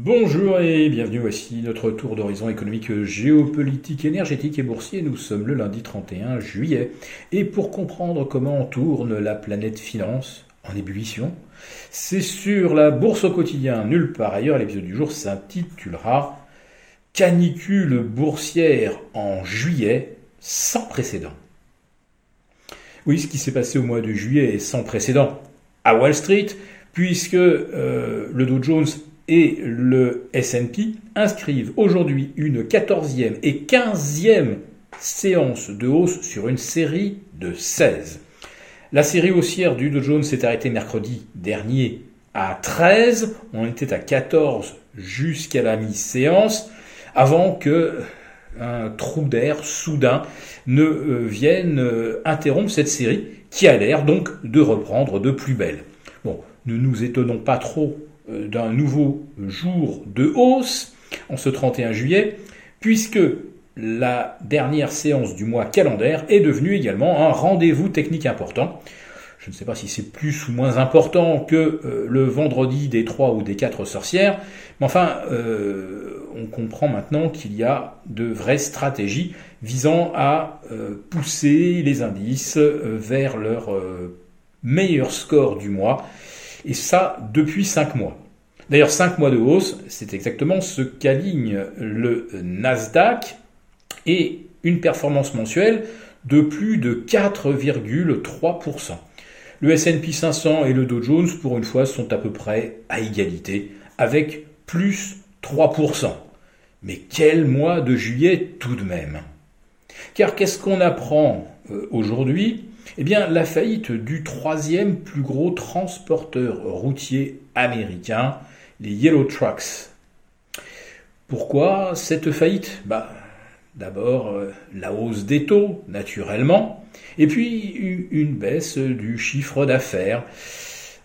Bonjour et bienvenue, voici notre tour d'horizon économique, géopolitique, énergétique et boursier. Nous sommes le lundi 31 juillet. Et pour comprendre comment tourne la planète finance en ébullition, c'est sur la bourse au quotidien, nulle part ailleurs. L'épisode du jour s'intitulera Canicule boursière en juillet sans précédent. Oui, ce qui s'est passé au mois de juillet est sans précédent à Wall Street, puisque euh, le Dow Jones et le S&P inscrivent aujourd'hui une 14e et 15e séance de hausse sur une série de 16. La série haussière du Dow Jones s'est arrêtée mercredi dernier à 13, on était à 14 jusqu'à la mi-séance, avant que un trou d'air soudain ne euh, vienne euh, interrompre cette série qui a l'air donc de reprendre de plus belle. Bon, ne nous étonnons pas trop euh, d'un nouveau jour de hausse en ce 31 juillet, puisque la dernière séance du mois calendaire est devenue également un rendez-vous technique important. Je ne sais pas si c'est plus ou moins important que euh, le vendredi des trois ou des quatre sorcières, mais enfin, euh, on comprend maintenant qu'il y a de vraies stratégies visant à pousser les indices vers leur meilleur score du mois et ça depuis 5 mois. D'ailleurs, 5 mois de hausse, c'est exactement ce qu'aligne le Nasdaq et une performance mensuelle de plus de 4,3%. Le S&P 500 et le Dow Jones, pour une fois, sont à peu près à égalité, avec plus 3%. Mais quel mois de juillet tout de même? Car qu'est-ce qu'on apprend euh, aujourd'hui? Eh bien, la faillite du troisième plus gros transporteur routier américain, les Yellow Trucks. Pourquoi cette faillite? Bah, D'abord, euh, la hausse des taux, naturellement, et puis une baisse du chiffre d'affaires.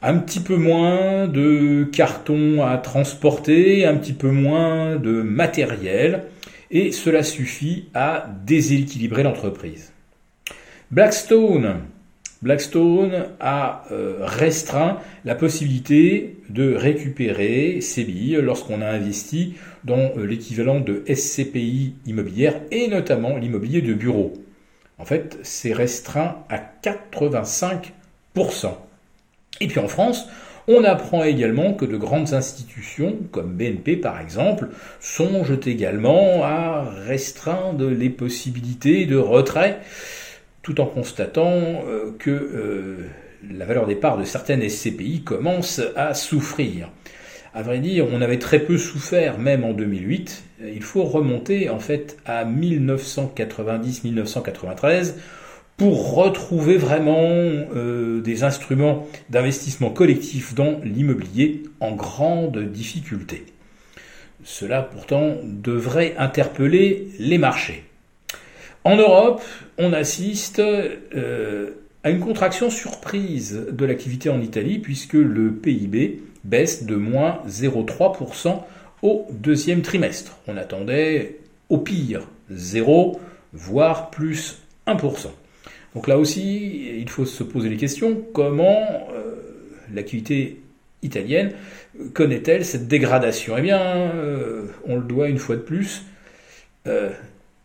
Un petit peu moins de cartons à transporter, un petit peu moins de matériel, et cela suffit à déséquilibrer l'entreprise. Blackstone. Blackstone a euh, restreint la possibilité de récupérer ses billes lorsqu'on a investi dans euh, l'équivalent de SCPI immobilière et notamment l'immobilier de bureau. En fait, c'est restreint à 85%. Et puis en France, on apprend également que de grandes institutions, comme BNP par exemple, songent également à restreindre les possibilités de retrait tout en constatant euh, que euh, la valeur des parts de certaines SCPI commence à souffrir. À vrai dire, on avait très peu souffert, même en 2008. Il faut remonter en fait à 1990-1993 pour retrouver vraiment euh, des instruments d'investissement collectif dans l'immobilier en grande difficulté. Cela pourtant devrait interpeller les marchés. En Europe, on assiste euh, à une contraction surprise de l'activité en Italie puisque le PIB baisse de moins 0,3% au deuxième trimestre. On attendait au pire 0, voire plus 1%. Donc là aussi, il faut se poser les questions, comment euh, l'activité italienne connaît-elle cette dégradation? Eh bien, euh, on le doit une fois de plus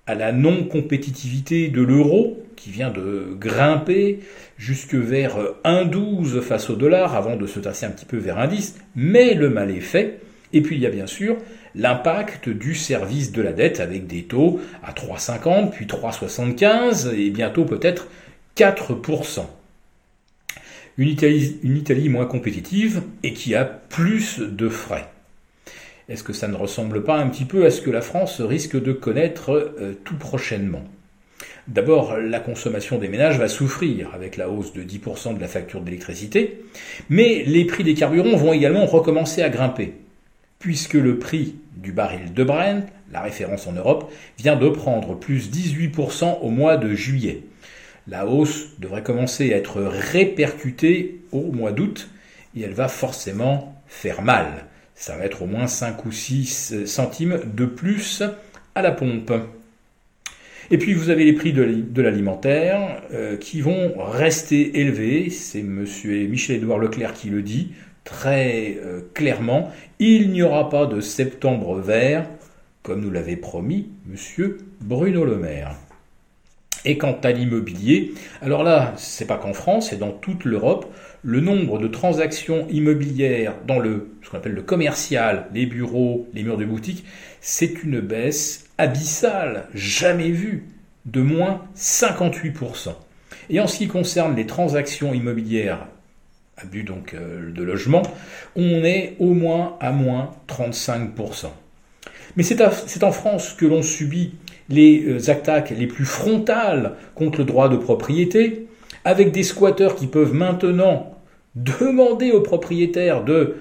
à la non-compétitivité de l'euro, qui vient de grimper jusque vers 1,12 face au dollar avant de se tasser un petit peu vers 1,10, mais le mal est fait. Et puis il y a bien sûr l'impact du service de la dette avec des taux à 3,50 puis 3,75 et bientôt peut-être 4%. Une Italie, une Italie moins compétitive et qui a plus de frais. Est-ce que ça ne ressemble pas un petit peu à ce que la France risque de connaître euh, tout prochainement? D'abord, la consommation des ménages va souffrir avec la hausse de 10% de la facture d'électricité, mais les prix des carburants vont également recommencer à grimper, puisque le prix du baril de Brent, la référence en Europe, vient de prendre plus 18% au mois de juillet. La hausse devrait commencer à être répercutée au mois d'août, et elle va forcément faire mal ça va être au moins 5 ou 6 centimes de plus à la pompe. Et puis vous avez les prix de l'alimentaire euh, qui vont rester élevés, c'est monsieur Michel-Édouard Leclerc qui le dit, très euh, clairement, il n'y aura pas de septembre vert, comme nous l'avait promis monsieur Bruno Le Maire. Et quant à l'immobilier, alors là, c'est pas qu'en France, c'est dans toute l'Europe, le nombre de transactions immobilières dans le ce qu'on appelle le commercial, les bureaux, les murs de boutique, c'est une baisse abyssale, jamais vue, de moins 58%. Et en ce qui concerne les transactions immobilières à but donc euh, de logement, on est au moins à moins 35%. Mais c'est en France que l'on subit les euh, attaques les plus frontales contre le droit de propriété, avec des squatteurs qui peuvent maintenant demander aux propriétaires de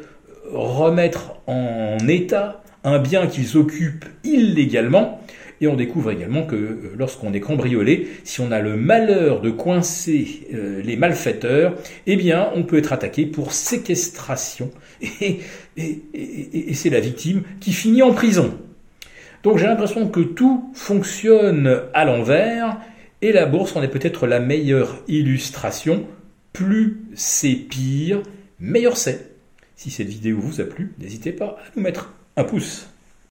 remettre en état un bien qu'ils occupent illégalement. Et on découvre également que euh, lorsqu'on est cambriolé, si on a le malheur de coincer euh, les malfaiteurs, eh bien, on peut être attaqué pour séquestration. Et, et c'est la victime qui finit en prison. Donc j'ai l'impression que tout fonctionne à l'envers et la bourse en est peut-être la meilleure illustration. Plus c'est pire, meilleur c'est. Si cette vidéo vous a plu, n'hésitez pas à nous mettre un pouce.